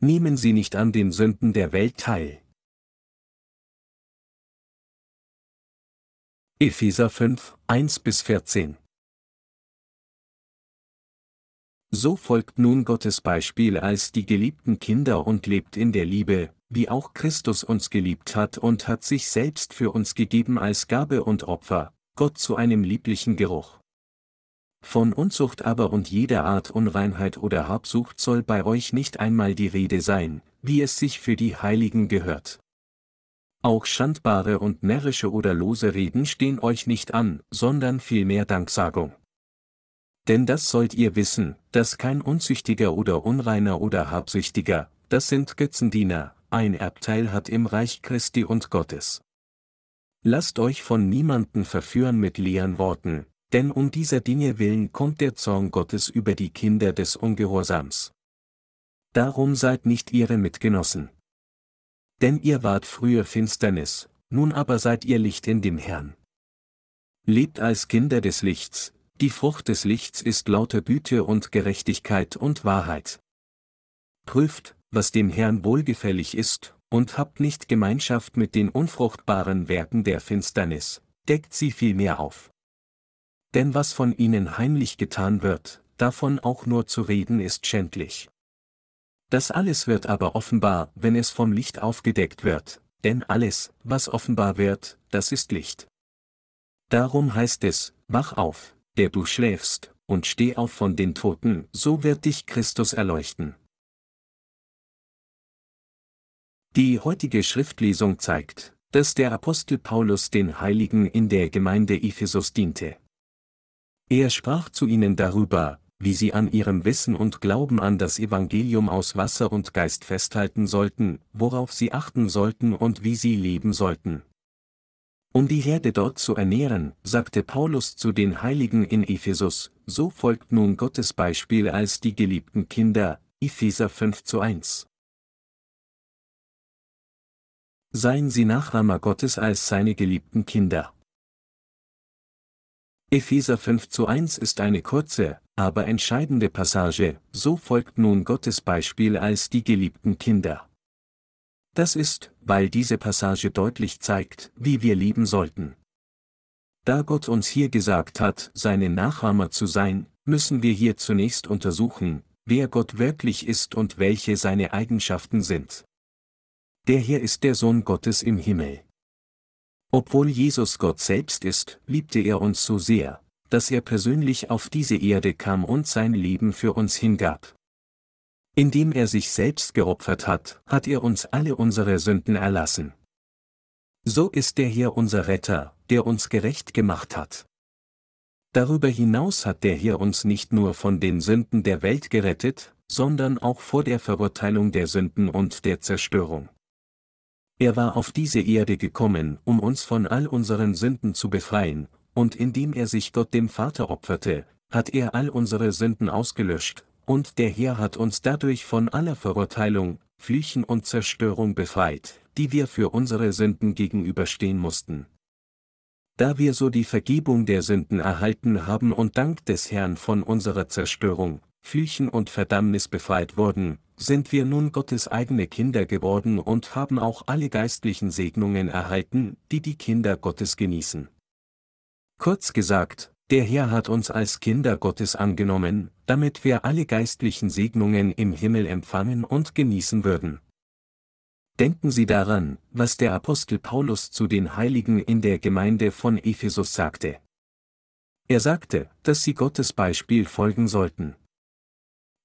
Nehmen Sie nicht an den Sünden der Welt teil. Epheser 5, 1 bis 14 So folgt nun Gottes Beispiel als die geliebten Kinder und lebt in der Liebe, wie auch Christus uns geliebt hat und hat sich selbst für uns gegeben als Gabe und Opfer, Gott zu einem lieblichen Geruch. Von Unzucht aber und jeder Art Unreinheit oder Habsucht soll bei euch nicht einmal die Rede sein, wie es sich für die Heiligen gehört. Auch schandbare und närrische oder lose Reden stehen euch nicht an, sondern vielmehr Danksagung. Denn das sollt ihr wissen, dass kein Unzüchtiger oder Unreiner oder Habsüchtiger, das sind Götzendiener, ein Erbteil hat im Reich Christi und Gottes. Lasst euch von niemanden verführen mit leeren Worten, denn um dieser Dinge willen kommt der Zorn Gottes über die Kinder des Ungehorsams. Darum seid nicht ihre Mitgenossen. Denn ihr wart früher Finsternis, nun aber seid ihr Licht in dem Herrn. Lebt als Kinder des Lichts, die Frucht des Lichts ist lauter Güte und Gerechtigkeit und Wahrheit. Prüft, was dem Herrn wohlgefällig ist, und habt nicht Gemeinschaft mit den unfruchtbaren Werken der Finsternis, deckt sie vielmehr auf. Denn was von ihnen heimlich getan wird, davon auch nur zu reden ist schändlich. Das alles wird aber offenbar, wenn es vom Licht aufgedeckt wird, denn alles, was offenbar wird, das ist Licht. Darum heißt es, wach auf, der du schläfst, und steh auf von den Toten, so wird dich Christus erleuchten. Die heutige Schriftlesung zeigt, dass der Apostel Paulus den Heiligen in der Gemeinde Ephesus diente. Er sprach zu ihnen darüber, wie sie an ihrem Wissen und Glauben an das Evangelium aus Wasser und Geist festhalten sollten, worauf sie achten sollten und wie sie leben sollten. Um die Herde dort zu ernähren, sagte Paulus zu den Heiligen in Ephesus, so folgt nun Gottes Beispiel als die geliebten Kinder, Epheser 5 zu 1. Seien Sie Nachahmer Gottes als seine geliebten Kinder. Epheser 5 zu 1 ist eine kurze, aber entscheidende Passage, so folgt nun Gottes Beispiel als die geliebten Kinder. Das ist, weil diese Passage deutlich zeigt, wie wir lieben sollten. Da Gott uns hier gesagt hat, seine Nachahmer zu sein, müssen wir hier zunächst untersuchen, wer Gott wirklich ist und welche seine Eigenschaften sind. Der hier ist der Sohn Gottes im Himmel. Obwohl Jesus Gott selbst ist, liebte er uns so sehr, dass er persönlich auf diese Erde kam und sein Leben für uns hingab. Indem er sich selbst geopfert hat, hat er uns alle unsere Sünden erlassen. So ist der Herr unser Retter, der uns gerecht gemacht hat. Darüber hinaus hat der Herr uns nicht nur von den Sünden der Welt gerettet, sondern auch vor der Verurteilung der Sünden und der Zerstörung. Er war auf diese Erde gekommen, um uns von all unseren Sünden zu befreien, und indem er sich Gott dem Vater opferte, hat er all unsere Sünden ausgelöscht, und der Herr hat uns dadurch von aller Verurteilung, Flüchen und Zerstörung befreit, die wir für unsere Sünden gegenüberstehen mussten. Da wir so die Vergebung der Sünden erhalten haben und dank des Herrn von unserer Zerstörung, Flüchen und Verdammnis befreit wurden, sind wir nun Gottes eigene Kinder geworden und haben auch alle geistlichen Segnungen erhalten, die die Kinder Gottes genießen. Kurz gesagt, der Herr hat uns als Kinder Gottes angenommen, damit wir alle geistlichen Segnungen im Himmel empfangen und genießen würden. Denken Sie daran, was der Apostel Paulus zu den Heiligen in der Gemeinde von Ephesus sagte. Er sagte, dass sie Gottes Beispiel folgen sollten.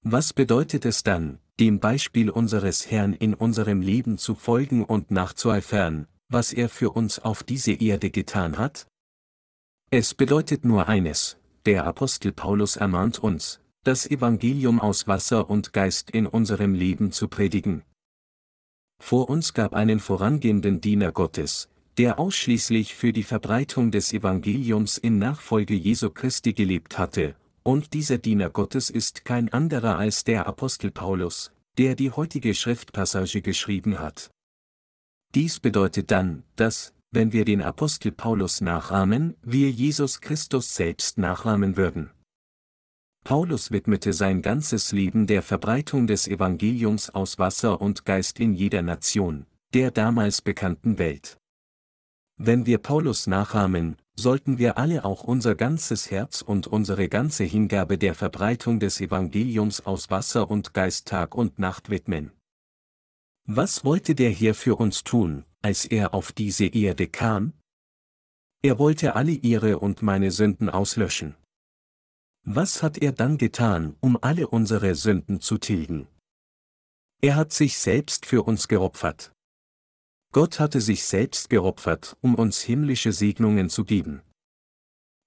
Was bedeutet es dann, dem Beispiel unseres Herrn in unserem Leben zu folgen und nachzueifern, was er für uns auf diese Erde getan hat? Es bedeutet nur eines, der Apostel Paulus ermahnt uns, das Evangelium aus Wasser und Geist in unserem Leben zu predigen. Vor uns gab einen vorangehenden Diener Gottes, der ausschließlich für die Verbreitung des Evangeliums in Nachfolge Jesu Christi gelebt hatte, und dieser Diener Gottes ist kein anderer als der Apostel Paulus, der die heutige Schriftpassage geschrieben hat. Dies bedeutet dann, dass, wenn wir den Apostel Paulus nachahmen, wir Jesus Christus selbst nachahmen würden. Paulus widmete sein ganzes Leben der Verbreitung des Evangeliums aus Wasser und Geist in jeder Nation, der damals bekannten Welt. Wenn wir Paulus nachahmen, sollten wir alle auch unser ganzes Herz und unsere ganze Hingabe der Verbreitung des Evangeliums aus Wasser und Geist Tag und Nacht widmen. Was wollte der hier für uns tun, als er auf diese Erde kam? Er wollte alle ihre und meine Sünden auslöschen. Was hat er dann getan, um alle unsere Sünden zu tilgen? Er hat sich selbst für uns geopfert. Gott hatte sich selbst geopfert, um uns himmlische Segnungen zu geben.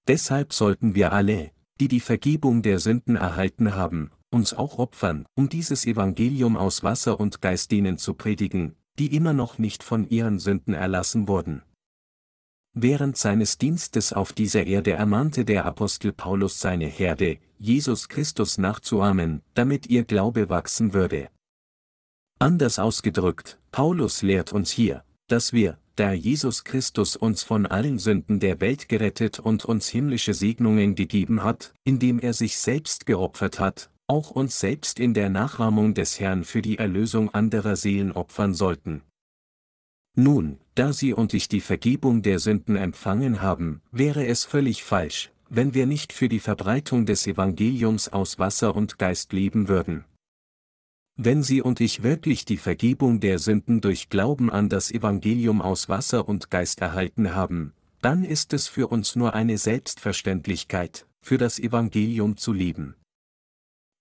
Deshalb sollten wir alle, die die Vergebung der Sünden erhalten haben, uns auch opfern, um dieses Evangelium aus Wasser und Geist denen zu predigen, die immer noch nicht von ihren Sünden erlassen wurden. Während seines Dienstes auf dieser Erde ermahnte der Apostel Paulus seine Herde, Jesus Christus nachzuahmen, damit ihr Glaube wachsen würde. Anders ausgedrückt, Paulus lehrt uns hier, dass wir, da Jesus Christus uns von allen Sünden der Welt gerettet und uns himmlische Segnungen gegeben hat, indem er sich selbst geopfert hat, auch uns selbst in der Nachahmung des Herrn für die Erlösung anderer Seelen opfern sollten, nun, da Sie und ich die Vergebung der Sünden empfangen haben, wäre es völlig falsch, wenn wir nicht für die Verbreitung des Evangeliums aus Wasser und Geist leben würden. Wenn Sie und ich wirklich die Vergebung der Sünden durch Glauben an das Evangelium aus Wasser und Geist erhalten haben, dann ist es für uns nur eine Selbstverständlichkeit, für das Evangelium zu leben.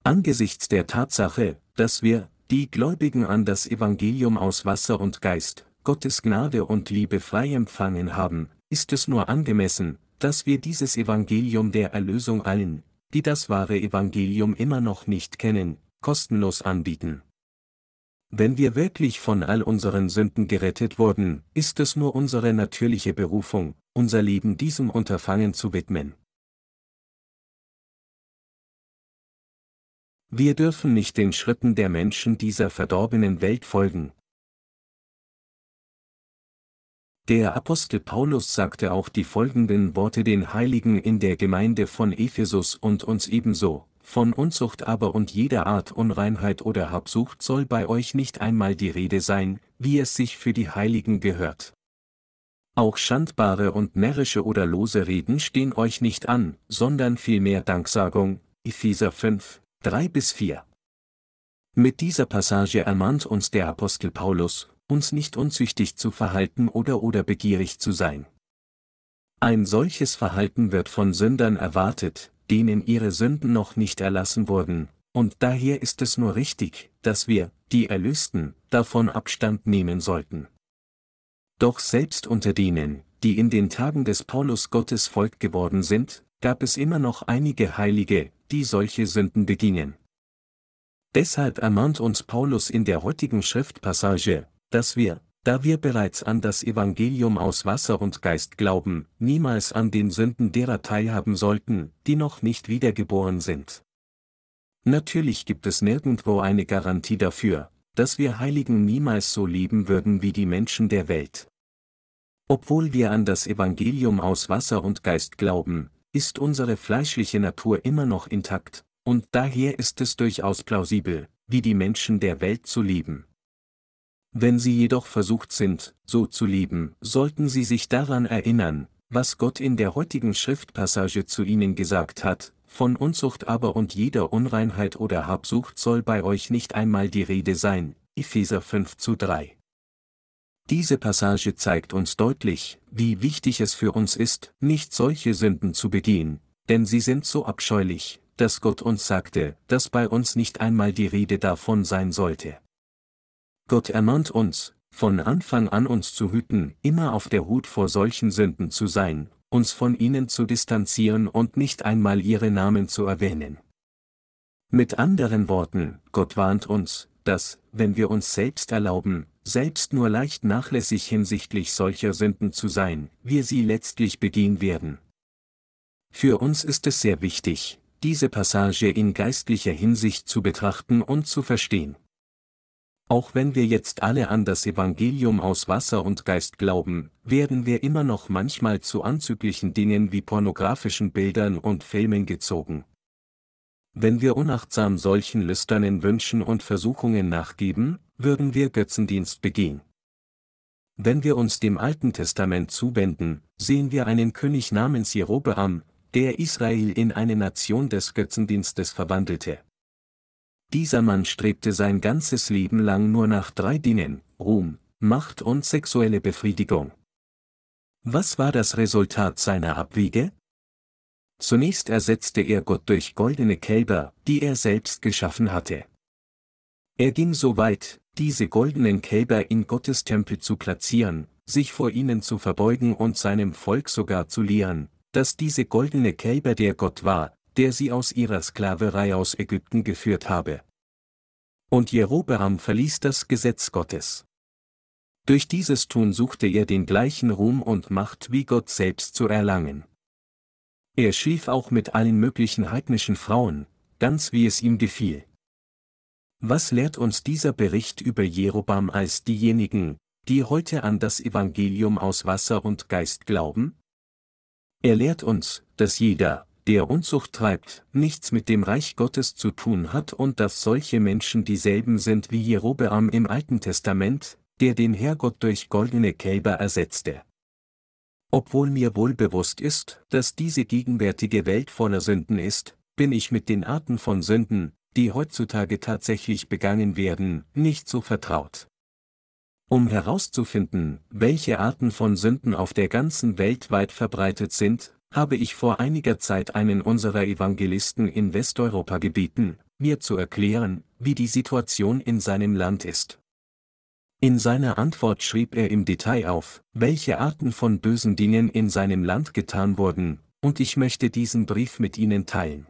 Angesichts der Tatsache, dass wir, die Gläubigen an das Evangelium aus Wasser und Geist, Gottes Gnade und Liebe frei empfangen haben, ist es nur angemessen, dass wir dieses Evangelium der Erlösung allen, die das wahre Evangelium immer noch nicht kennen, kostenlos anbieten. Wenn wir wirklich von all unseren Sünden gerettet wurden, ist es nur unsere natürliche Berufung, unser Leben diesem Unterfangen zu widmen. Wir dürfen nicht den Schritten der Menschen dieser verdorbenen Welt folgen, Der Apostel Paulus sagte auch die folgenden Worte den Heiligen in der Gemeinde von Ephesus und uns ebenso, von Unzucht aber und jeder Art Unreinheit oder Habsucht soll bei euch nicht einmal die Rede sein, wie es sich für die Heiligen gehört. Auch schandbare und närrische oder lose Reden stehen euch nicht an, sondern vielmehr Danksagung, Epheser 5, 3 bis 4. Mit dieser Passage ermahnt uns der Apostel Paulus, uns nicht unzüchtig zu verhalten oder oder begierig zu sein. Ein solches Verhalten wird von Sündern erwartet, denen ihre Sünden noch nicht erlassen wurden, und daher ist es nur richtig, dass wir, die Erlösten, davon Abstand nehmen sollten. Doch selbst unter denen, die in den Tagen des Paulus Gottes Volk geworden sind, gab es immer noch einige Heilige, die solche Sünden begingen. Deshalb ermahnt uns Paulus in der heutigen Schriftpassage, dass wir, da wir bereits an das Evangelium aus Wasser und Geist glauben, niemals an den Sünden derer teilhaben sollten, die noch nicht wiedergeboren sind. Natürlich gibt es nirgendwo eine Garantie dafür, dass wir Heiligen niemals so leben würden wie die Menschen der Welt. Obwohl wir an das Evangelium aus Wasser und Geist glauben, ist unsere fleischliche Natur immer noch intakt, und daher ist es durchaus plausibel, wie die Menschen der Welt zu leben. Wenn sie jedoch versucht sind, so zu leben, sollten sie sich daran erinnern, was Gott in der heutigen Schriftpassage zu ihnen gesagt hat, von Unzucht aber und jeder Unreinheit oder Habsucht soll bei euch nicht einmal die Rede sein, Epheser 5 zu 3. Diese Passage zeigt uns deutlich, wie wichtig es für uns ist, nicht solche Sünden zu begehen, denn sie sind so abscheulich, dass Gott uns sagte, dass bei uns nicht einmal die Rede davon sein sollte. Gott ermahnt uns, von Anfang an uns zu hüten, immer auf der Hut vor solchen Sünden zu sein, uns von ihnen zu distanzieren und nicht einmal ihre Namen zu erwähnen. Mit anderen Worten, Gott warnt uns, dass, wenn wir uns selbst erlauben, selbst nur leicht nachlässig hinsichtlich solcher Sünden zu sein, wir sie letztlich begehen werden. Für uns ist es sehr wichtig, diese Passage in geistlicher Hinsicht zu betrachten und zu verstehen. Auch wenn wir jetzt alle an das Evangelium aus Wasser und Geist glauben, werden wir immer noch manchmal zu anzüglichen Dingen wie pornografischen Bildern und Filmen gezogen. Wenn wir unachtsam solchen lüsternen Wünschen und Versuchungen nachgeben, würden wir Götzendienst begehen. Wenn wir uns dem Alten Testament zuwenden, sehen wir einen König namens Jerobeam, der Israel in eine Nation des Götzendienstes verwandelte. Dieser Mann strebte sein ganzes Leben lang nur nach drei Dingen, Ruhm, Macht und sexuelle Befriedigung. Was war das Resultat seiner Abwiege? Zunächst ersetzte er Gott durch goldene Kälber, die er selbst geschaffen hatte. Er ging so weit, diese goldenen Kälber in Gottes Tempel zu platzieren, sich vor ihnen zu verbeugen und seinem Volk sogar zu lehren, dass diese goldene Kälber der Gott war, der sie aus ihrer Sklaverei aus Ägypten geführt habe. Und Jerobeam verließ das Gesetz Gottes. Durch dieses Tun suchte er den gleichen Ruhm und Macht wie Gott selbst zu erlangen. Er schlief auch mit allen möglichen heidnischen Frauen, ganz wie es ihm gefiel. Was lehrt uns dieser Bericht über Jerobam als diejenigen, die heute an das Evangelium aus Wasser und Geist glauben? Er lehrt uns, dass jeder, der Unzucht treibt, nichts mit dem Reich Gottes zu tun hat und dass solche Menschen dieselben sind wie Jerobeam im Alten Testament, der den Herrgott durch goldene Kälber ersetzte. Obwohl mir wohl bewusst ist, dass diese gegenwärtige Welt voller Sünden ist, bin ich mit den Arten von Sünden, die heutzutage tatsächlich begangen werden, nicht so vertraut. Um herauszufinden, welche Arten von Sünden auf der ganzen Welt weit verbreitet sind, habe ich vor einiger Zeit einen unserer Evangelisten in Westeuropa gebeten, mir zu erklären, wie die Situation in seinem Land ist. In seiner Antwort schrieb er im Detail auf, welche Arten von bösen Dingen in seinem Land getan wurden, und ich möchte diesen Brief mit Ihnen teilen.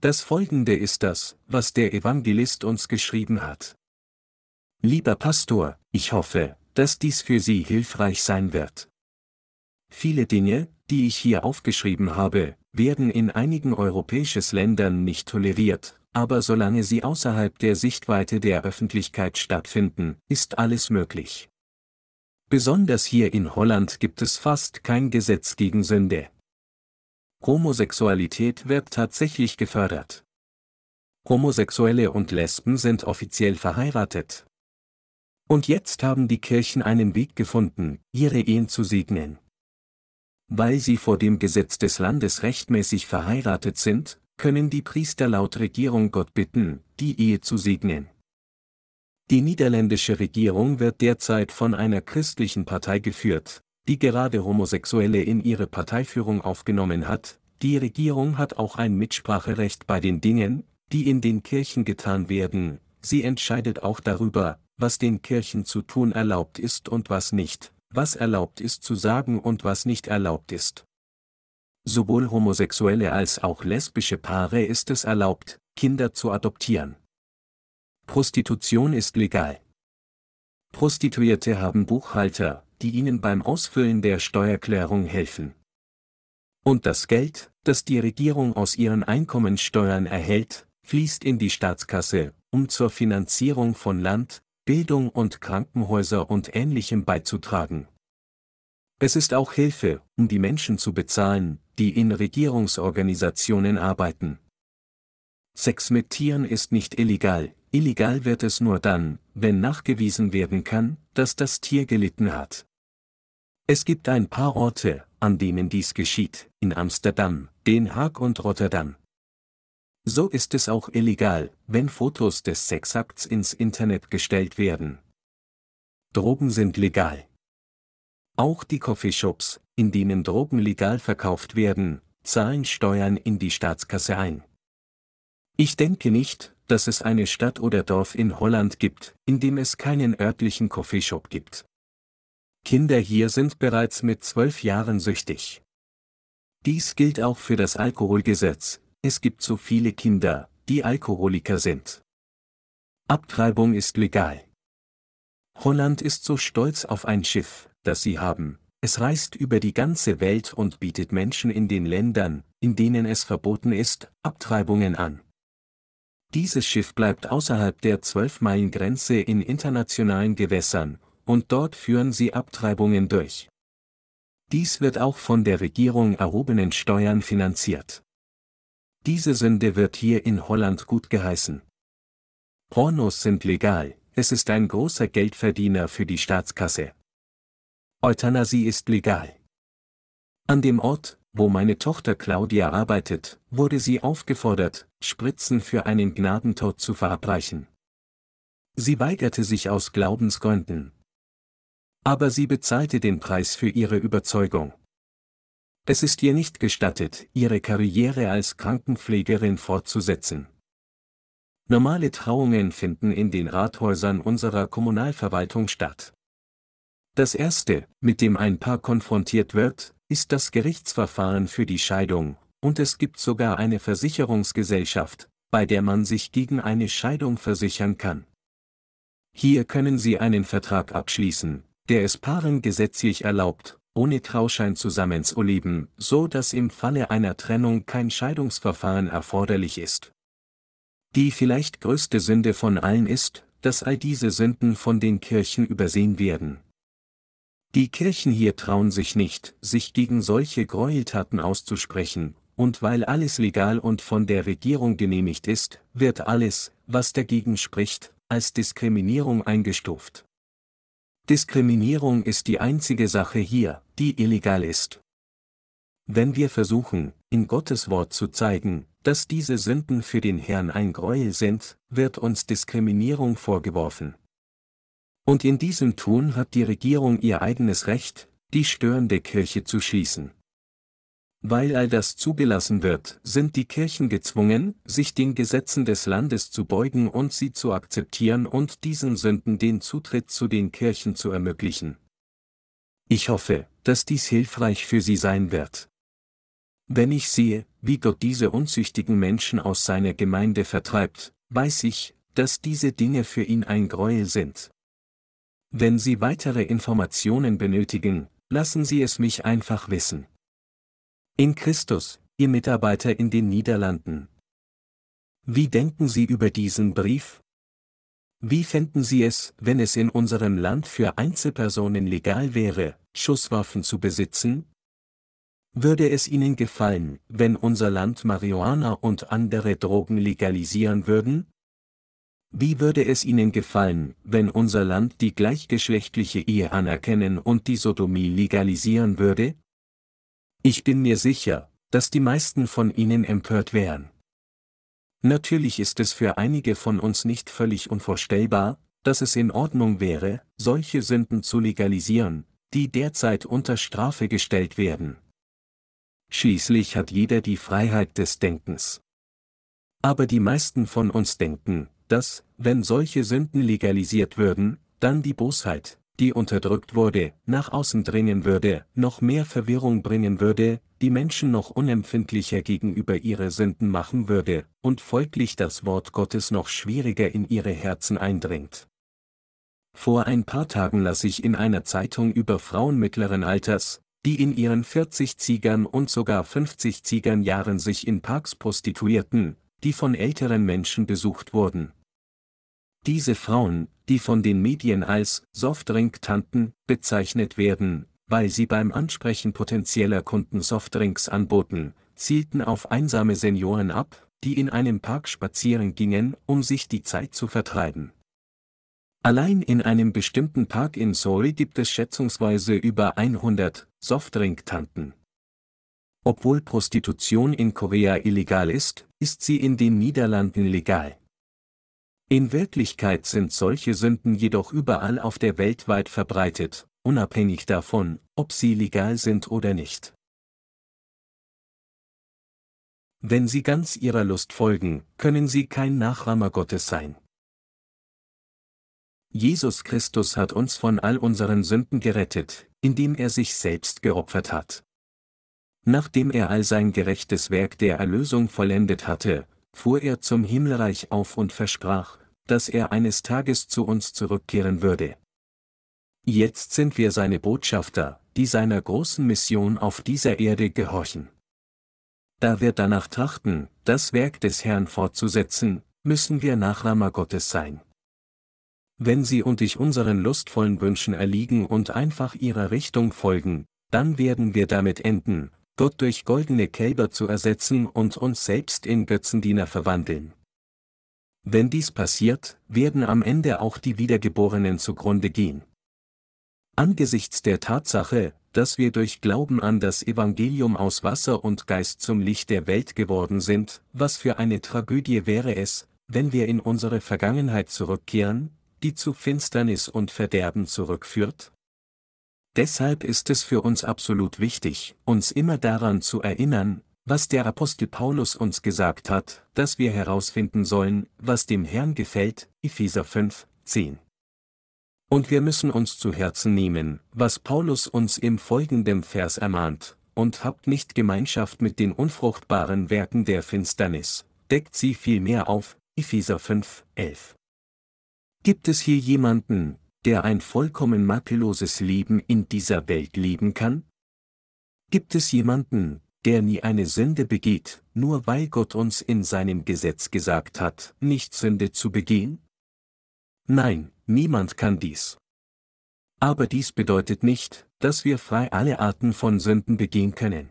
Das folgende ist das, was der Evangelist uns geschrieben hat. Lieber Pastor, ich hoffe, dass dies für Sie hilfreich sein wird. Viele Dinge, die ich hier aufgeschrieben habe, werden in einigen europäischen Ländern nicht toleriert, aber solange sie außerhalb der Sichtweite der Öffentlichkeit stattfinden, ist alles möglich. Besonders hier in Holland gibt es fast kein Gesetz gegen Sünde. Homosexualität wird tatsächlich gefördert. Homosexuelle und Lesben sind offiziell verheiratet. Und jetzt haben die Kirchen einen Weg gefunden, ihre Ehen zu segnen. Weil sie vor dem Gesetz des Landes rechtmäßig verheiratet sind, können die Priester laut Regierung Gott bitten, die Ehe zu segnen. Die niederländische Regierung wird derzeit von einer christlichen Partei geführt, die gerade Homosexuelle in ihre Parteiführung aufgenommen hat, die Regierung hat auch ein Mitspracherecht bei den Dingen, die in den Kirchen getan werden, sie entscheidet auch darüber, was den Kirchen zu tun erlaubt ist und was nicht, was erlaubt ist zu sagen und was nicht erlaubt ist. Sowohl homosexuelle als auch lesbische Paare ist es erlaubt, Kinder zu adoptieren. Prostitution ist legal. Prostituierte haben Buchhalter, die ihnen beim Ausfüllen der Steuerklärung helfen. Und das Geld, das die Regierung aus ihren Einkommensteuern erhält, fließt in die Staatskasse, um zur Finanzierung von Land, Bildung und Krankenhäuser und ähnlichem beizutragen. Es ist auch Hilfe, um die Menschen zu bezahlen, die in Regierungsorganisationen arbeiten. Sex mit Tieren ist nicht illegal, illegal wird es nur dann, wenn nachgewiesen werden kann, dass das Tier gelitten hat. Es gibt ein paar Orte, an denen dies geschieht, in Amsterdam, Den Haag und Rotterdam. So ist es auch illegal, wenn Fotos des Sexakts ins Internet gestellt werden. Drogen sind legal. Auch die Coffeeshops, in denen Drogen legal verkauft werden, zahlen Steuern in die Staatskasse ein. Ich denke nicht, dass es eine Stadt oder Dorf in Holland gibt, in dem es keinen örtlichen Coffeeshop gibt. Kinder hier sind bereits mit zwölf Jahren süchtig. Dies gilt auch für das Alkoholgesetz, es gibt so viele Kinder, die Alkoholiker sind. Abtreibung ist legal. Holland ist so stolz auf ein Schiff, das sie haben, es reist über die ganze Welt und bietet Menschen in den Ländern, in denen es verboten ist, Abtreibungen an. Dieses Schiff bleibt außerhalb der 12-Meilen-Grenze in internationalen Gewässern, und dort führen sie Abtreibungen durch. Dies wird auch von der Regierung erhobenen Steuern finanziert. Diese Sünde wird hier in Holland gut geheißen. Pornos sind legal, es ist ein großer Geldverdiener für die Staatskasse. Euthanasie ist legal. An dem Ort, wo meine Tochter Claudia arbeitet, wurde sie aufgefordert, Spritzen für einen Gnadentod zu verabreichen. Sie weigerte sich aus Glaubensgründen. Aber sie bezahlte den Preis für ihre Überzeugung. Es ist ihr nicht gestattet, ihre Karriere als Krankenpflegerin fortzusetzen. Normale Trauungen finden in den Rathäusern unserer Kommunalverwaltung statt. Das erste, mit dem ein Paar konfrontiert wird, ist das Gerichtsverfahren für die Scheidung, und es gibt sogar eine Versicherungsgesellschaft, bei der man sich gegen eine Scheidung versichern kann. Hier können Sie einen Vertrag abschließen, der es Paaren gesetzlich erlaubt, ohne Trauschein zusammenzuleben, so dass im Falle einer Trennung kein Scheidungsverfahren erforderlich ist. Die vielleicht größte Sünde von allen ist, dass all diese Sünden von den Kirchen übersehen werden. Die Kirchen hier trauen sich nicht, sich gegen solche Gräueltaten auszusprechen, und weil alles legal und von der Regierung genehmigt ist, wird alles, was dagegen spricht, als Diskriminierung eingestuft. Diskriminierung ist die einzige Sache hier, die illegal ist. Wenn wir versuchen, in Gottes Wort zu zeigen, dass diese Sünden für den Herrn ein Gräuel sind, wird uns Diskriminierung vorgeworfen. Und in diesem Tun hat die Regierung ihr eigenes Recht, die störende Kirche zu schließen. Weil all das zugelassen wird, sind die Kirchen gezwungen, sich den Gesetzen des Landes zu beugen und sie zu akzeptieren und diesen Sünden den Zutritt zu den Kirchen zu ermöglichen. Ich hoffe, dass dies hilfreich für Sie sein wird. Wenn ich sehe, wie Gott diese unzüchtigen Menschen aus seiner Gemeinde vertreibt, weiß ich, dass diese Dinge für ihn ein Gräuel sind. Wenn Sie weitere Informationen benötigen, lassen Sie es mich einfach wissen. In Christus, Ihr Mitarbeiter in den Niederlanden. Wie denken Sie über diesen Brief? Wie fänden Sie es, wenn es in unserem Land für Einzelpersonen legal wäre, Schusswaffen zu besitzen? Würde es Ihnen gefallen, wenn unser Land Marihuana und andere Drogen legalisieren würden? Wie würde es Ihnen gefallen, wenn unser Land die gleichgeschlechtliche Ehe anerkennen und die Sodomie legalisieren würde? Ich bin mir sicher, dass die meisten von Ihnen empört wären. Natürlich ist es für einige von uns nicht völlig unvorstellbar, dass es in Ordnung wäre, solche Sünden zu legalisieren, die derzeit unter Strafe gestellt werden. Schließlich hat jeder die Freiheit des Denkens. Aber die meisten von uns denken, dass, wenn solche Sünden legalisiert würden, dann die Bosheit, die unterdrückt wurde, nach außen dringen würde, noch mehr Verwirrung bringen würde, die Menschen noch unempfindlicher gegenüber ihre Sünden machen würde, und folglich das Wort Gottes noch schwieriger in ihre Herzen eindringt. Vor ein paar Tagen las ich in einer Zeitung über Frauen mittleren Alters, die in ihren 40 Ziegern und sogar 50 Ziegern Jahren sich in Parks prostituierten, die von älteren Menschen besucht wurden. Diese Frauen, die von den Medien als Softdrink-Tanten bezeichnet werden, weil sie beim Ansprechen potenzieller Kunden Softdrinks anboten, zielten auf einsame Senioren ab, die in einem Park spazieren gingen, um sich die Zeit zu vertreiben. Allein in einem bestimmten Park in Seoul gibt es schätzungsweise über 100 Softdrink-Tanten. Obwohl Prostitution in Korea illegal ist, ist sie in den Niederlanden legal. In Wirklichkeit sind solche Sünden jedoch überall auf der Welt weit verbreitet, unabhängig davon, ob sie legal sind oder nicht. Wenn Sie ganz Ihrer Lust folgen, können Sie kein Nachahmer Gottes sein. Jesus Christus hat uns von all unseren Sünden gerettet, indem er sich selbst geopfert hat. Nachdem er all sein gerechtes Werk der Erlösung vollendet hatte, fuhr er zum Himmelreich auf und versprach, dass er eines Tages zu uns zurückkehren würde. Jetzt sind wir seine Botschafter, die seiner großen Mission auf dieser Erde gehorchen. Da wir danach trachten, das Werk des Herrn fortzusetzen, müssen wir Nachahmer Gottes sein. Wenn Sie und ich unseren lustvollen Wünschen erliegen und einfach ihrer Richtung folgen, dann werden wir damit enden, Gott durch goldene Kälber zu ersetzen und uns selbst in Götzendiener verwandeln. Wenn dies passiert, werden am Ende auch die Wiedergeborenen zugrunde gehen. Angesichts der Tatsache, dass wir durch Glauben an das Evangelium aus Wasser und Geist zum Licht der Welt geworden sind, was für eine Tragödie wäre es, wenn wir in unsere Vergangenheit zurückkehren, die zu Finsternis und Verderben zurückführt? Deshalb ist es für uns absolut wichtig, uns immer daran zu erinnern, was der Apostel Paulus uns gesagt hat, dass wir herausfinden sollen, was dem Herrn gefällt, Epheser 5, 10. Und wir müssen uns zu Herzen nehmen, was Paulus uns im folgenden Vers ermahnt, und habt nicht Gemeinschaft mit den unfruchtbaren Werken der Finsternis, deckt sie vielmehr auf, Epheser 5, 11. Gibt es hier jemanden, der ein vollkommen makelloses Leben in dieser Welt leben kann? Gibt es jemanden, der nie eine Sünde begeht, nur weil Gott uns in seinem Gesetz gesagt hat, nicht Sünde zu begehen? Nein, niemand kann dies. Aber dies bedeutet nicht, dass wir frei alle Arten von Sünden begehen können.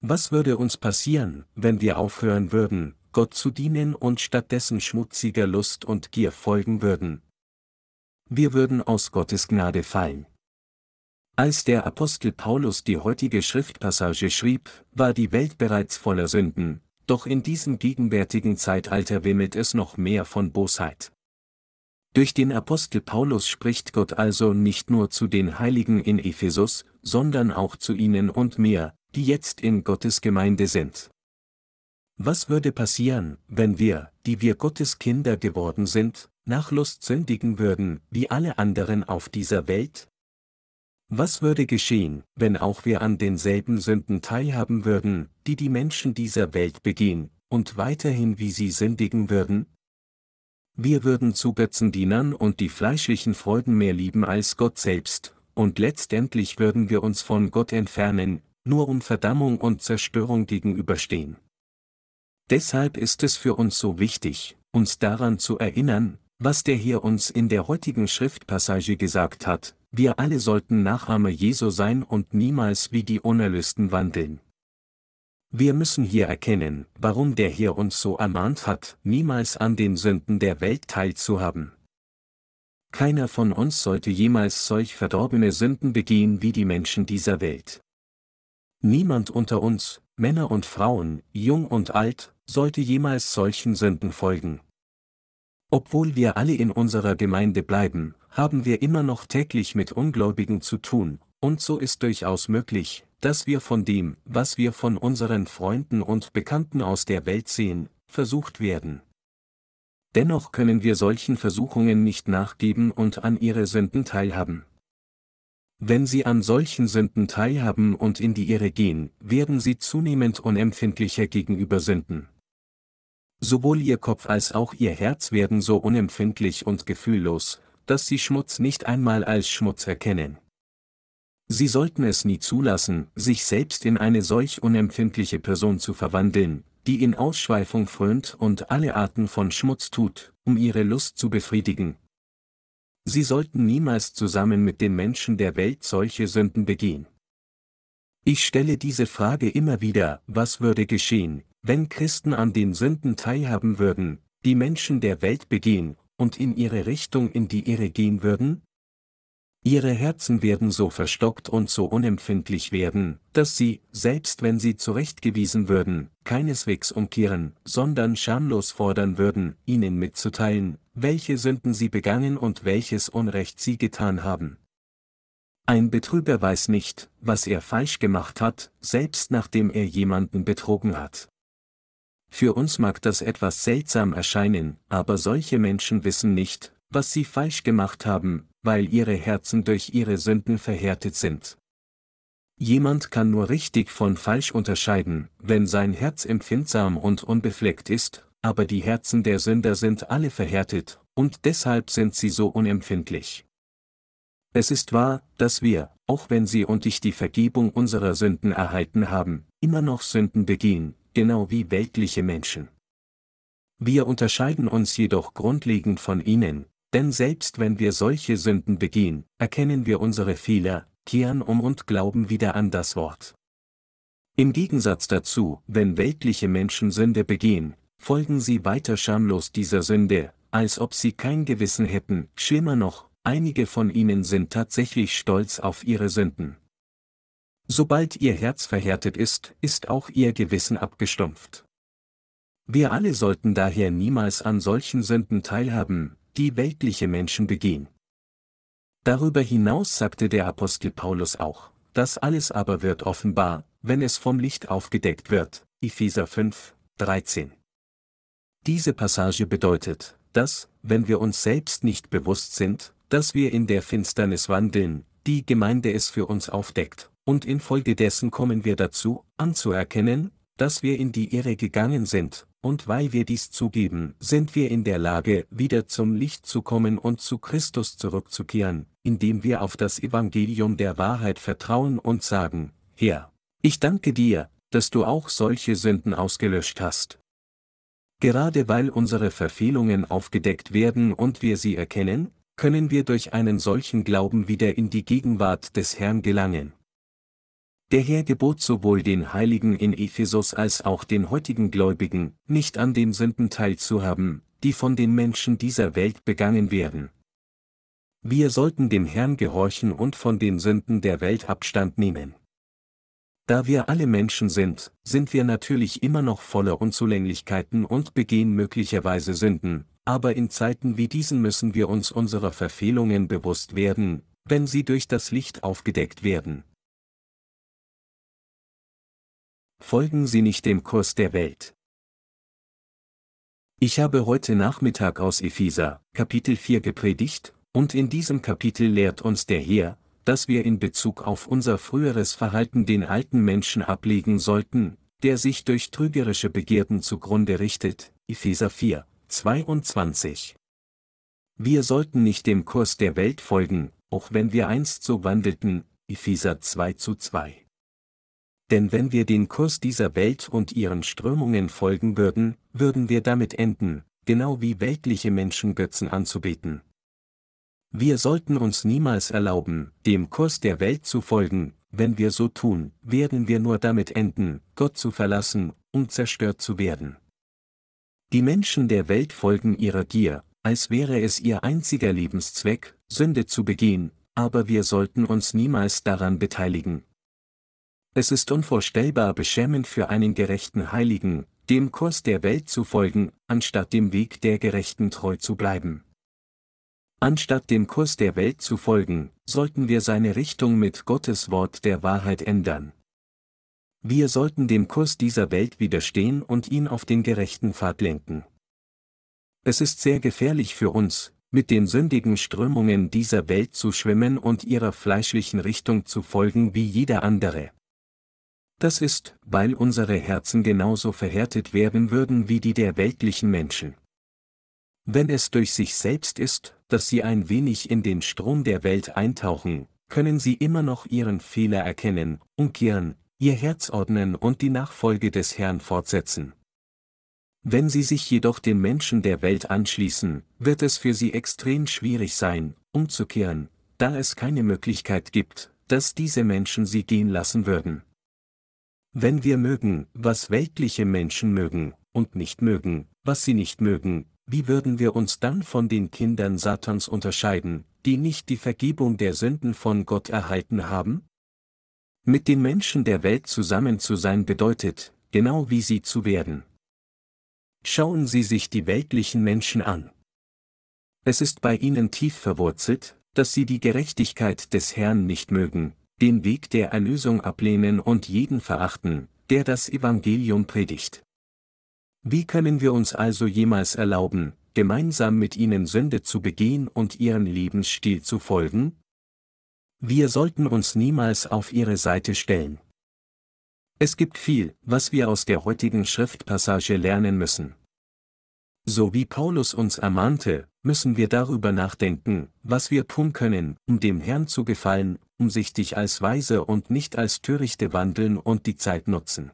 Was würde uns passieren, wenn wir aufhören würden, Gott zu dienen und stattdessen schmutziger Lust und Gier folgen würden? Wir würden aus Gottes Gnade fallen. Als der Apostel Paulus die heutige Schriftpassage schrieb, war die Welt bereits voller Sünden, doch in diesem gegenwärtigen Zeitalter wimmelt es noch mehr von Bosheit. Durch den Apostel Paulus spricht Gott also nicht nur zu den Heiligen in Ephesus, sondern auch zu ihnen und mir, die jetzt in Gottes Gemeinde sind. Was würde passieren, wenn wir, die wir Gottes Kinder geworden sind, nach Lust sündigen würden, wie alle anderen auf dieser Welt? Was würde geschehen, wenn auch wir an denselben Sünden teilhaben würden, die die Menschen dieser Welt begehen, und weiterhin wie sie sündigen würden? Wir würden zu Götzendienern und die fleischlichen Freuden mehr lieben als Gott selbst, und letztendlich würden wir uns von Gott entfernen, nur um Verdammung und Zerstörung gegenüberstehen. Deshalb ist es für uns so wichtig, uns daran zu erinnern, was der hier uns in der heutigen Schriftpassage gesagt hat, wir alle sollten Nachahmer Jesu sein und niemals wie die Unerlösten wandeln. Wir müssen hier erkennen, warum der hier uns so ermahnt hat, niemals an den Sünden der Welt teilzuhaben. Keiner von uns sollte jemals solch verdorbene Sünden begehen wie die Menschen dieser Welt. Niemand unter uns, Männer und Frauen, jung und alt, sollte jemals solchen Sünden folgen. Obwohl wir alle in unserer Gemeinde bleiben, haben wir immer noch täglich mit Ungläubigen zu tun, und so ist durchaus möglich, dass wir von dem, was wir von unseren Freunden und Bekannten aus der Welt sehen, versucht werden. Dennoch können wir solchen Versuchungen nicht nachgeben und an ihre Sünden teilhaben. Wenn sie an solchen Sünden teilhaben und in die Irre gehen, werden sie zunehmend unempfindlicher gegenüber Sünden. Sowohl ihr Kopf als auch ihr Herz werden so unempfindlich und gefühllos, dass sie Schmutz nicht einmal als Schmutz erkennen. Sie sollten es nie zulassen, sich selbst in eine solch unempfindliche Person zu verwandeln, die in Ausschweifung frönt und alle Arten von Schmutz tut, um ihre Lust zu befriedigen. Sie sollten niemals zusammen mit den Menschen der Welt solche Sünden begehen. Ich stelle diese Frage immer wieder, was würde geschehen, wenn Christen an den Sünden teilhaben würden, die Menschen der Welt begehen, und in ihre Richtung in die Irre gehen würden? Ihre Herzen werden so verstockt und so unempfindlich werden, dass sie, selbst wenn sie zurechtgewiesen würden, keineswegs umkehren, sondern schamlos fordern würden, ihnen mitzuteilen, welche Sünden sie begangen und welches Unrecht sie getan haben. Ein Betrüger weiß nicht, was er falsch gemacht hat, selbst nachdem er jemanden betrogen hat. Für uns mag das etwas seltsam erscheinen, aber solche Menschen wissen nicht, was sie falsch gemacht haben, weil ihre Herzen durch ihre Sünden verhärtet sind. Jemand kann nur richtig von falsch unterscheiden, wenn sein Herz empfindsam und unbefleckt ist, aber die Herzen der Sünder sind alle verhärtet, und deshalb sind sie so unempfindlich. Es ist wahr, dass wir, auch wenn Sie und ich die Vergebung unserer Sünden erhalten haben, immer noch Sünden begehen, genau wie weltliche Menschen. Wir unterscheiden uns jedoch grundlegend von ihnen, denn selbst wenn wir solche Sünden begehen, erkennen wir unsere Fehler, kehren um und glauben wieder an das Wort. Im Gegensatz dazu, wenn weltliche Menschen Sünde begehen, folgen sie weiter schamlos dieser Sünde, als ob sie kein Gewissen hätten, schlimmer noch, einige von ihnen sind tatsächlich stolz auf ihre Sünden. Sobald ihr Herz verhärtet ist, ist auch ihr Gewissen abgestumpft. Wir alle sollten daher niemals an solchen Sünden teilhaben, die weltliche Menschen begehen. Darüber hinaus sagte der Apostel Paulus auch, das alles aber wird offenbar, wenn es vom Licht aufgedeckt wird. Epheser 5, 13. Diese Passage bedeutet, dass, wenn wir uns selbst nicht bewusst sind, dass wir in der Finsternis wandeln, die Gemeinde es für uns aufdeckt, und infolgedessen kommen wir dazu, anzuerkennen, dass wir in die Irre gegangen sind, und weil wir dies zugeben, sind wir in der Lage, wieder zum Licht zu kommen und zu Christus zurückzukehren, indem wir auf das Evangelium der Wahrheit vertrauen und sagen, Herr, ich danke dir, dass du auch solche Sünden ausgelöscht hast. Gerade weil unsere Verfehlungen aufgedeckt werden und wir sie erkennen, können wir durch einen solchen Glauben wieder in die Gegenwart des Herrn gelangen. Der Herr gebot sowohl den Heiligen in Ephesus als auch den heutigen Gläubigen, nicht an den Sünden teilzuhaben, die von den Menschen dieser Welt begangen werden. Wir sollten dem Herrn gehorchen und von den Sünden der Welt Abstand nehmen. Da wir alle Menschen sind, sind wir natürlich immer noch voller Unzulänglichkeiten und begehen möglicherweise Sünden, aber in Zeiten wie diesen müssen wir uns unserer Verfehlungen bewusst werden, wenn sie durch das Licht aufgedeckt werden. Folgen Sie nicht dem Kurs der Welt. Ich habe heute Nachmittag aus Epheser, Kapitel 4 gepredigt, und in diesem Kapitel lehrt uns der Herr, dass wir in Bezug auf unser früheres Verhalten den alten Menschen ablegen sollten, der sich durch trügerische Begierden zugrunde richtet, Epheser 4, 22. Wir sollten nicht dem Kurs der Welt folgen, auch wenn wir einst so wandelten, Epheser 2 zu 2. Denn wenn wir den Kurs dieser Welt und ihren Strömungen folgen würden, würden wir damit enden, genau wie weltliche Menschen Götzen anzubeten. Wir sollten uns niemals erlauben, dem Kurs der Welt zu folgen, wenn wir so tun, werden wir nur damit enden, Gott zu verlassen und zerstört zu werden. Die Menschen der Welt folgen ihrer Gier, als wäre es ihr einziger Lebenszweck, Sünde zu begehen, aber wir sollten uns niemals daran beteiligen. Es ist unvorstellbar beschämend für einen gerechten Heiligen, dem Kurs der Welt zu folgen, anstatt dem Weg der Gerechten treu zu bleiben. Anstatt dem Kurs der Welt zu folgen, sollten wir seine Richtung mit Gottes Wort der Wahrheit ändern. Wir sollten dem Kurs dieser Welt widerstehen und ihn auf den gerechten Pfad lenken. Es ist sehr gefährlich für uns, mit den sündigen Strömungen dieser Welt zu schwimmen und ihrer fleischlichen Richtung zu folgen wie jeder andere. Das ist, weil unsere Herzen genauso verhärtet werden würden wie die der weltlichen Menschen. Wenn es durch sich selbst ist, dass sie ein wenig in den Strom der Welt eintauchen, können sie immer noch ihren Fehler erkennen, umkehren, ihr Herz ordnen und die Nachfolge des Herrn fortsetzen. Wenn sie sich jedoch den Menschen der Welt anschließen, wird es für sie extrem schwierig sein, umzukehren, da es keine Möglichkeit gibt, dass diese Menschen sie gehen lassen würden. Wenn wir mögen, was weltliche Menschen mögen, und nicht mögen, was sie nicht mögen, wie würden wir uns dann von den Kindern Satans unterscheiden, die nicht die Vergebung der Sünden von Gott erhalten haben? Mit den Menschen der Welt zusammen zu sein bedeutet, genau wie sie zu werden. Schauen Sie sich die weltlichen Menschen an. Es ist bei ihnen tief verwurzelt, dass sie die Gerechtigkeit des Herrn nicht mögen, den Weg der Erlösung ablehnen und jeden verachten, der das Evangelium predigt. Wie können wir uns also jemals erlauben, gemeinsam mit ihnen Sünde zu begehen und ihren Lebensstil zu folgen? Wir sollten uns niemals auf ihre Seite stellen. Es gibt viel, was wir aus der heutigen Schriftpassage lernen müssen. So wie Paulus uns ermahnte, müssen wir darüber nachdenken, was wir tun können, um dem Herrn zu gefallen, umsichtig als Weise und nicht als Törichte wandeln und die Zeit nutzen.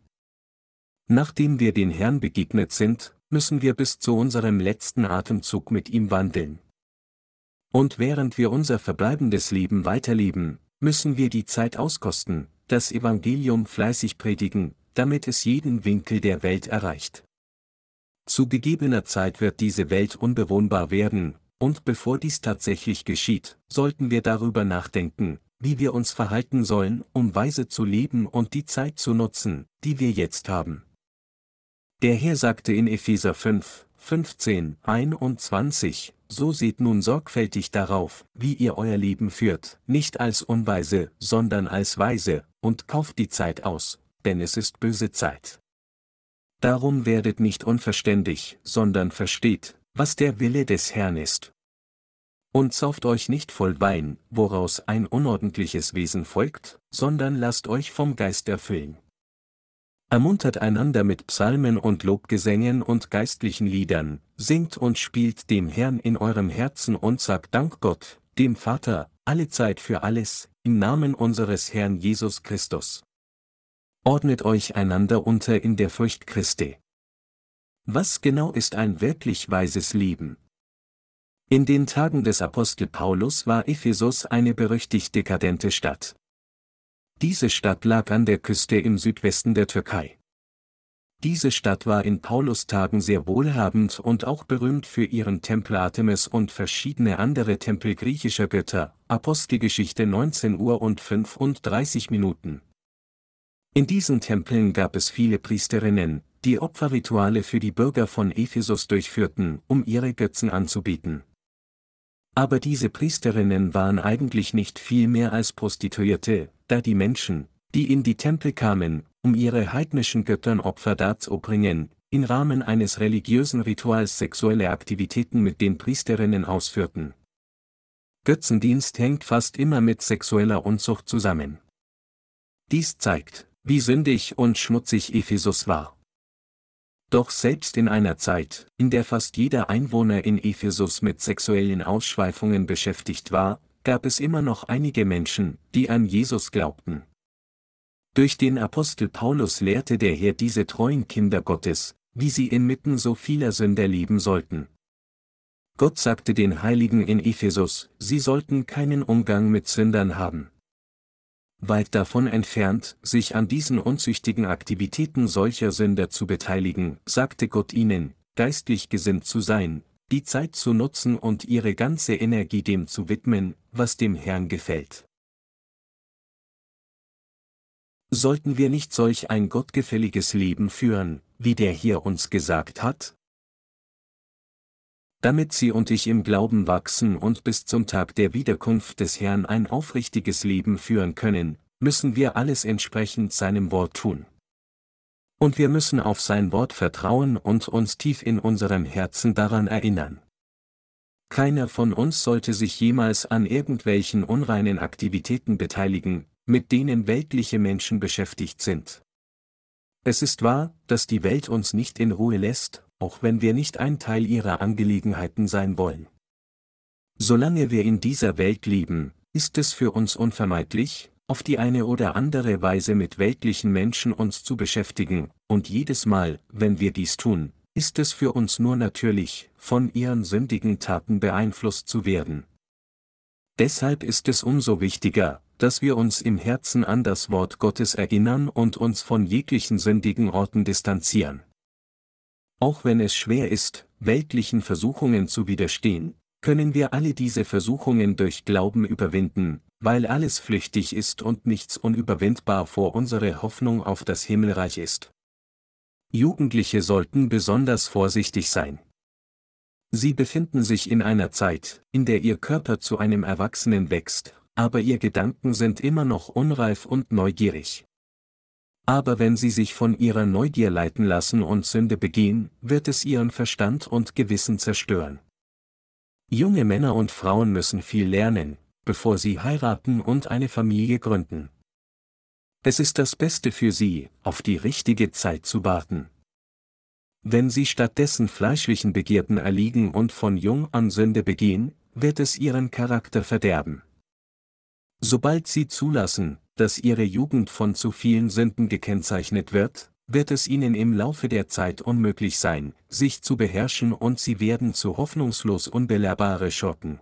Nachdem wir den Herrn begegnet sind, müssen wir bis zu unserem letzten Atemzug mit ihm wandeln. Und während wir unser verbleibendes Leben weiterleben, müssen wir die Zeit auskosten, das Evangelium fleißig predigen, damit es jeden Winkel der Welt erreicht. Zu gegebener Zeit wird diese Welt unbewohnbar werden, und bevor dies tatsächlich geschieht, sollten wir darüber nachdenken, wie wir uns verhalten sollen, um weise zu leben und die Zeit zu nutzen, die wir jetzt haben. Der Herr sagte in Epheser 5, 15, 21, so seht nun sorgfältig darauf, wie ihr euer Leben führt, nicht als Unweise, sondern als Weise, und kauft die Zeit aus, denn es ist böse Zeit. Darum werdet nicht unverständig, sondern versteht, was der Wille des Herrn ist. Und sauft euch nicht voll Wein, woraus ein unordentliches Wesen folgt, sondern lasst euch vom Geist erfüllen. Ermuntert einander mit Psalmen und Lobgesängen und geistlichen Liedern, singt und spielt dem Herrn in eurem Herzen und sagt Dank Gott, dem Vater, alle Zeit für alles, im Namen unseres Herrn Jesus Christus. Ordnet euch einander unter in der Furcht Christi. Was genau ist ein wirklich weises Leben? In den Tagen des Apostel Paulus war Ephesus eine berüchtigt dekadente Stadt. Diese Stadt lag an der Küste im Südwesten der Türkei. Diese Stadt war in Paulus Tagen sehr wohlhabend und auch berühmt für ihren Tempel Artemis und verschiedene andere Tempel griechischer Götter, Apostelgeschichte 19 Uhr und 35 Minuten. In diesen Tempeln gab es viele Priesterinnen, die Opferrituale für die Bürger von Ephesus durchführten, um ihre Götzen anzubieten. Aber diese Priesterinnen waren eigentlich nicht viel mehr als Prostituierte, da die Menschen, die in die Tempel kamen, um ihre heidnischen Göttern Opfer darzubringen, im Rahmen eines religiösen Rituals sexuelle Aktivitäten mit den Priesterinnen ausführten. Götzendienst hängt fast immer mit sexueller Unzucht zusammen. Dies zeigt, wie sündig und schmutzig Ephesus war. Doch selbst in einer Zeit, in der fast jeder Einwohner in Ephesus mit sexuellen Ausschweifungen beschäftigt war, gab es immer noch einige Menschen, die an Jesus glaubten. Durch den Apostel Paulus lehrte der Herr diese treuen Kinder Gottes, wie sie inmitten so vieler Sünder leben sollten. Gott sagte den Heiligen in Ephesus, sie sollten keinen Umgang mit Sündern haben weit davon entfernt, sich an diesen unzüchtigen Aktivitäten solcher Sünder zu beteiligen, sagte Gott ihnen, geistlich gesinnt zu sein, die Zeit zu nutzen und ihre ganze Energie dem zu widmen, was dem Herrn gefällt. Sollten wir nicht solch ein gottgefälliges Leben führen, wie der hier uns gesagt hat? Damit sie und ich im Glauben wachsen und bis zum Tag der Wiederkunft des Herrn ein aufrichtiges Leben führen können, müssen wir alles entsprechend seinem Wort tun. Und wir müssen auf sein Wort vertrauen und uns tief in unserem Herzen daran erinnern. Keiner von uns sollte sich jemals an irgendwelchen unreinen Aktivitäten beteiligen, mit denen weltliche Menschen beschäftigt sind. Es ist wahr, dass die Welt uns nicht in Ruhe lässt, auch wenn wir nicht ein Teil ihrer Angelegenheiten sein wollen. Solange wir in dieser Welt leben, ist es für uns unvermeidlich, auf die eine oder andere Weise mit weltlichen Menschen uns zu beschäftigen, und jedes Mal, wenn wir dies tun, ist es für uns nur natürlich, von ihren sündigen Taten beeinflusst zu werden. Deshalb ist es umso wichtiger, dass wir uns im Herzen an das Wort Gottes erinnern und uns von jeglichen sündigen Orten distanzieren. Auch wenn es schwer ist, weltlichen Versuchungen zu widerstehen, können wir alle diese Versuchungen durch Glauben überwinden, weil alles flüchtig ist und nichts unüberwindbar vor unsere Hoffnung auf das Himmelreich ist. Jugendliche sollten besonders vorsichtig sein. Sie befinden sich in einer Zeit, in der ihr Körper zu einem Erwachsenen wächst, aber ihr Gedanken sind immer noch unreif und neugierig. Aber wenn sie sich von ihrer Neugier leiten lassen und Sünde begehen, wird es ihren Verstand und Gewissen zerstören. Junge Männer und Frauen müssen viel lernen, bevor sie heiraten und eine Familie gründen. Es ist das Beste für sie, auf die richtige Zeit zu warten. Wenn sie stattdessen fleischlichen Begierden erliegen und von jung an Sünde begehen, wird es ihren Charakter verderben. Sobald sie zulassen, dass ihre Jugend von zu vielen Sünden gekennzeichnet wird, wird es ihnen im Laufe der Zeit unmöglich sein, sich zu beherrschen und sie werden zu hoffnungslos unbelehrbare Schotten.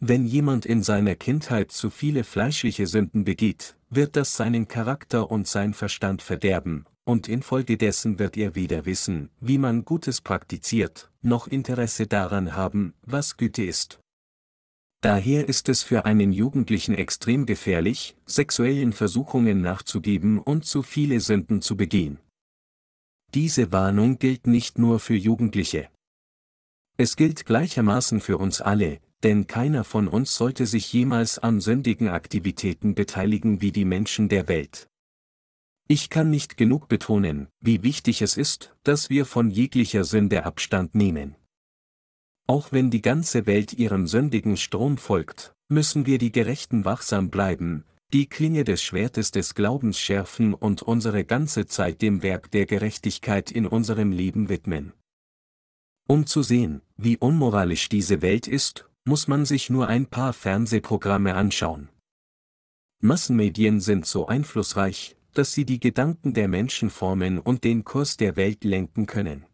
Wenn jemand in seiner Kindheit zu viele fleischliche Sünden begeht, wird das seinen Charakter und sein Verstand verderben, und infolgedessen wird er weder wissen, wie man Gutes praktiziert, noch Interesse daran haben, was Güte ist. Daher ist es für einen Jugendlichen extrem gefährlich, sexuellen Versuchungen nachzugeben und zu viele Sünden zu begehen. Diese Warnung gilt nicht nur für Jugendliche. Es gilt gleichermaßen für uns alle, denn keiner von uns sollte sich jemals an sündigen Aktivitäten beteiligen wie die Menschen der Welt. Ich kann nicht genug betonen, wie wichtig es ist, dass wir von jeglicher Sünde Abstand nehmen. Auch wenn die ganze Welt ihrem sündigen Strom folgt, müssen wir die Gerechten wachsam bleiben, die Klinge des Schwertes des Glaubens schärfen und unsere ganze Zeit dem Werk der Gerechtigkeit in unserem Leben widmen. Um zu sehen, wie unmoralisch diese Welt ist, muss man sich nur ein paar Fernsehprogramme anschauen. Massenmedien sind so einflussreich, dass sie die Gedanken der Menschen formen und den Kurs der Welt lenken können.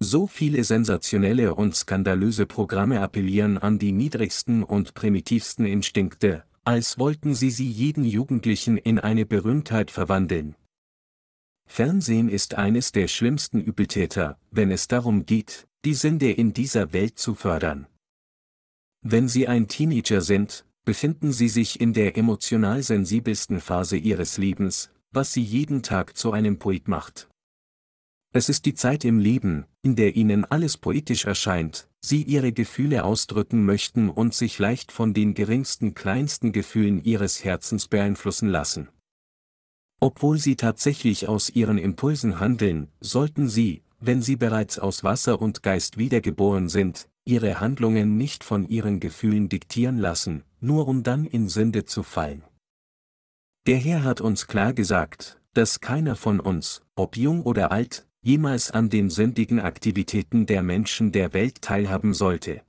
So viele sensationelle und skandalöse Programme appellieren an die niedrigsten und primitivsten Instinkte, als wollten sie sie jeden Jugendlichen in eine Berühmtheit verwandeln. Fernsehen ist eines der schlimmsten Übeltäter, wenn es darum geht, die Sünde in dieser Welt zu fördern. Wenn Sie ein Teenager sind, befinden Sie sich in der emotional sensibelsten Phase Ihres Lebens, was Sie jeden Tag zu einem Poet macht. Es ist die Zeit im Leben, in der ihnen alles poetisch erscheint, sie ihre Gefühle ausdrücken möchten und sich leicht von den geringsten kleinsten Gefühlen ihres Herzens beeinflussen lassen. Obwohl sie tatsächlich aus ihren Impulsen handeln, sollten sie, wenn sie bereits aus Wasser und Geist wiedergeboren sind, ihre Handlungen nicht von ihren Gefühlen diktieren lassen, nur um dann in Sünde zu fallen. Der Herr hat uns klar gesagt, dass keiner von uns, ob jung oder alt, jemals an den sündigen Aktivitäten der Menschen der Welt teilhaben sollte.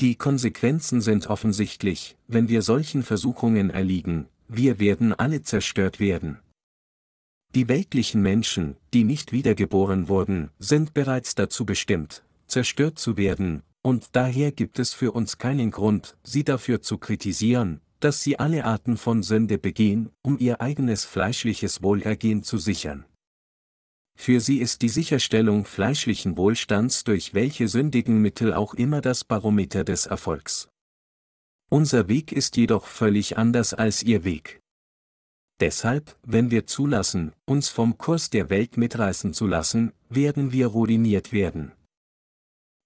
Die Konsequenzen sind offensichtlich, wenn wir solchen Versuchungen erliegen, wir werden alle zerstört werden. Die weltlichen Menschen, die nicht wiedergeboren wurden, sind bereits dazu bestimmt, zerstört zu werden, und daher gibt es für uns keinen Grund, sie dafür zu kritisieren, dass sie alle Arten von Sünde begehen, um ihr eigenes fleischliches Wohlergehen zu sichern. Für sie ist die Sicherstellung fleischlichen Wohlstands durch welche sündigen Mittel auch immer das Barometer des Erfolgs. Unser Weg ist jedoch völlig anders als ihr Weg. Deshalb, wenn wir zulassen, uns vom Kurs der Welt mitreißen zu lassen, werden wir ruiniert werden.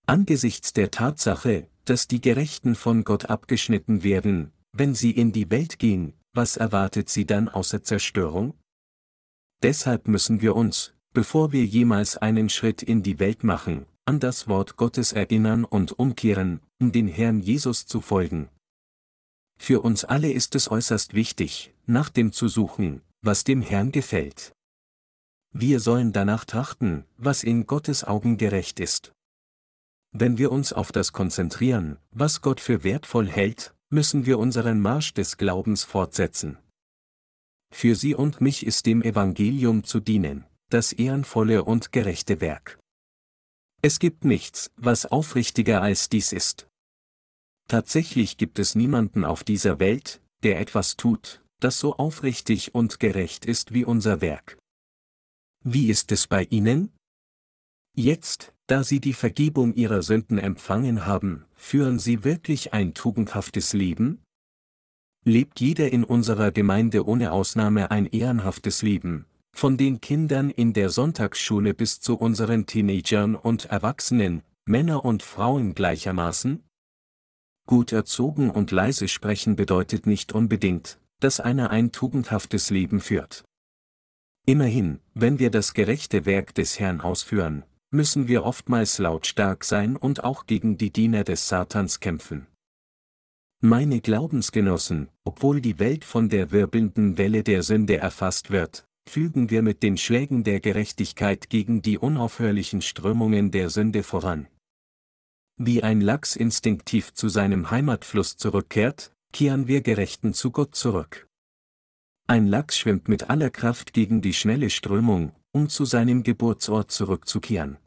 Angesichts der Tatsache, dass die Gerechten von Gott abgeschnitten werden, wenn sie in die Welt gehen, was erwartet sie dann außer Zerstörung? Deshalb müssen wir uns, bevor wir jemals einen Schritt in die Welt machen, an das Wort Gottes erinnern und umkehren, um den Herrn Jesus zu folgen. Für uns alle ist es äußerst wichtig, nach dem zu suchen, was dem Herrn gefällt. Wir sollen danach trachten, was in Gottes Augen gerecht ist. Wenn wir uns auf das konzentrieren, was Gott für wertvoll hält, müssen wir unseren Marsch des Glaubens fortsetzen. Für Sie und mich ist dem Evangelium zu dienen das ehrenvolle und gerechte Werk. Es gibt nichts, was aufrichtiger als dies ist. Tatsächlich gibt es niemanden auf dieser Welt, der etwas tut, das so aufrichtig und gerecht ist wie unser Werk. Wie ist es bei Ihnen? Jetzt, da Sie die Vergebung Ihrer Sünden empfangen haben, führen Sie wirklich ein tugendhaftes Leben? Lebt jeder in unserer Gemeinde ohne Ausnahme ein ehrenhaftes Leben, von den Kindern in der Sonntagsschule bis zu unseren Teenagern und Erwachsenen, Männer und Frauen gleichermaßen? Gut erzogen und leise sprechen bedeutet nicht unbedingt, dass einer ein tugendhaftes Leben führt. Immerhin, wenn wir das gerechte Werk des Herrn ausführen, müssen wir oftmals lautstark sein und auch gegen die Diener des Satans kämpfen. Meine Glaubensgenossen, obwohl die Welt von der wirbelnden Welle der Sünde erfasst wird, fügen wir mit den Schlägen der Gerechtigkeit gegen die unaufhörlichen Strömungen der Sünde voran. Wie ein Lachs instinktiv zu seinem Heimatfluss zurückkehrt, kehren wir Gerechten zu Gott zurück. Ein Lachs schwimmt mit aller Kraft gegen die schnelle Strömung, um zu seinem Geburtsort zurückzukehren.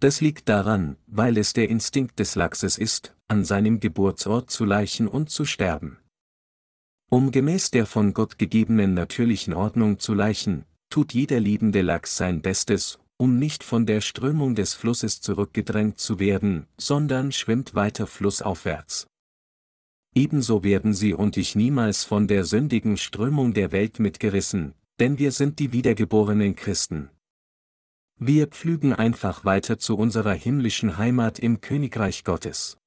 Das liegt daran, weil es der Instinkt des Lachses ist, an seinem Geburtsort zu leichen und zu sterben. Um gemäß der von Gott gegebenen natürlichen Ordnung zu leichen, tut jeder liebende Lachs sein Bestes, um nicht von der Strömung des Flusses zurückgedrängt zu werden, sondern schwimmt weiter flussaufwärts. Ebenso werden Sie und ich niemals von der sündigen Strömung der Welt mitgerissen, denn wir sind die wiedergeborenen Christen. Wir pflügen einfach weiter zu unserer himmlischen Heimat im Königreich Gottes.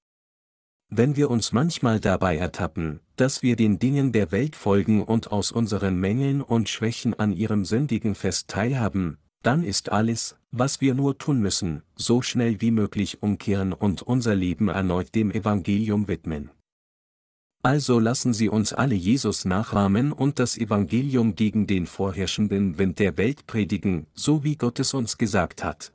Wenn wir uns manchmal dabei ertappen, dass wir den Dingen der Welt folgen und aus unseren Mängeln und Schwächen an ihrem sündigen Fest teilhaben, dann ist alles, was wir nur tun müssen, so schnell wie möglich umkehren und unser Leben erneut dem Evangelium widmen. Also lassen Sie uns alle Jesus nachahmen und das Evangelium gegen den vorherrschenden Wind der Welt predigen, so wie Gott es uns gesagt hat.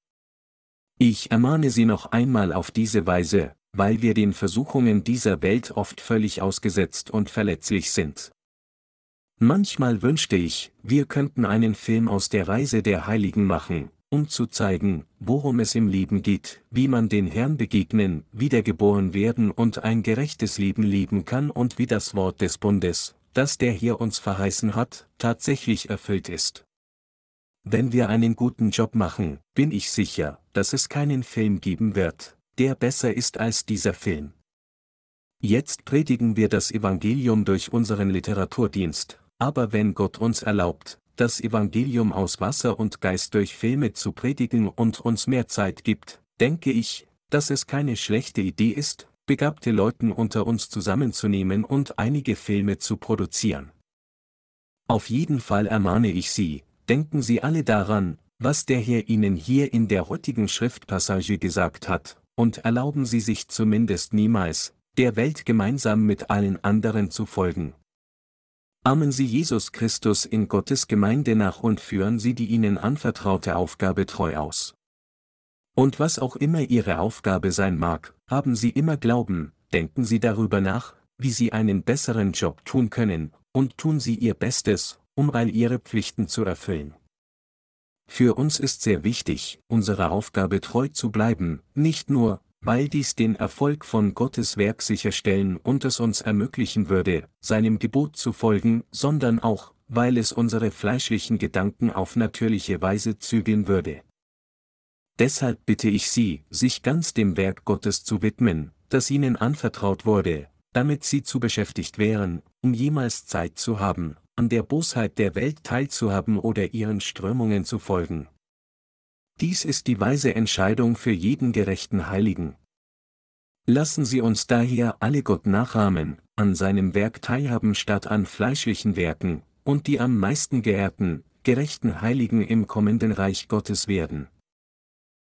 Ich ermahne Sie noch einmal auf diese Weise, weil wir den Versuchungen dieser Welt oft völlig ausgesetzt und verletzlich sind. Manchmal wünschte ich, wir könnten einen Film aus der Reise der Heiligen machen, um zu zeigen, worum es im Leben geht, wie man den Herrn begegnen, wiedergeboren werden und ein gerechtes Leben leben kann und wie das Wort des Bundes, das der hier uns verheißen hat, tatsächlich erfüllt ist. Wenn wir einen guten Job machen, bin ich sicher, dass es keinen Film geben wird, der besser ist als dieser Film. Jetzt predigen wir das Evangelium durch unseren Literaturdienst, aber wenn Gott uns erlaubt, das Evangelium aus Wasser und Geist durch Filme zu predigen und uns mehr Zeit gibt, denke ich, dass es keine schlechte Idee ist, begabte Leuten unter uns zusammenzunehmen und einige Filme zu produzieren. Auf jeden Fall ermahne ich Sie, denken Sie alle daran, was der Herr Ihnen hier in der heutigen Schriftpassage gesagt hat, und erlauben Sie sich zumindest niemals, der Welt gemeinsam mit allen anderen zu folgen, Ahmen Sie Jesus Christus in Gottes Gemeinde nach und führen Sie die Ihnen anvertraute Aufgabe treu aus. Und was auch immer Ihre Aufgabe sein mag, haben Sie immer Glauben, denken Sie darüber nach, wie Sie einen besseren Job tun können, und tun Sie Ihr Bestes, um all Ihre Pflichten zu erfüllen. Für uns ist sehr wichtig, unserer Aufgabe treu zu bleiben, nicht nur, weil dies den Erfolg von Gottes Werk sicherstellen und es uns ermöglichen würde, seinem Gebot zu folgen, sondern auch, weil es unsere fleischlichen Gedanken auf natürliche Weise zügeln würde. Deshalb bitte ich Sie, sich ganz dem Werk Gottes zu widmen, das Ihnen anvertraut wurde, damit Sie zu beschäftigt wären, um jemals Zeit zu haben, an der Bosheit der Welt teilzuhaben oder ihren Strömungen zu folgen. Dies ist die weise Entscheidung für jeden gerechten Heiligen. Lassen Sie uns daher alle Gott nachahmen, an seinem Werk teilhaben statt an fleischlichen Werken, und die am meisten geehrten, gerechten Heiligen im kommenden Reich Gottes werden.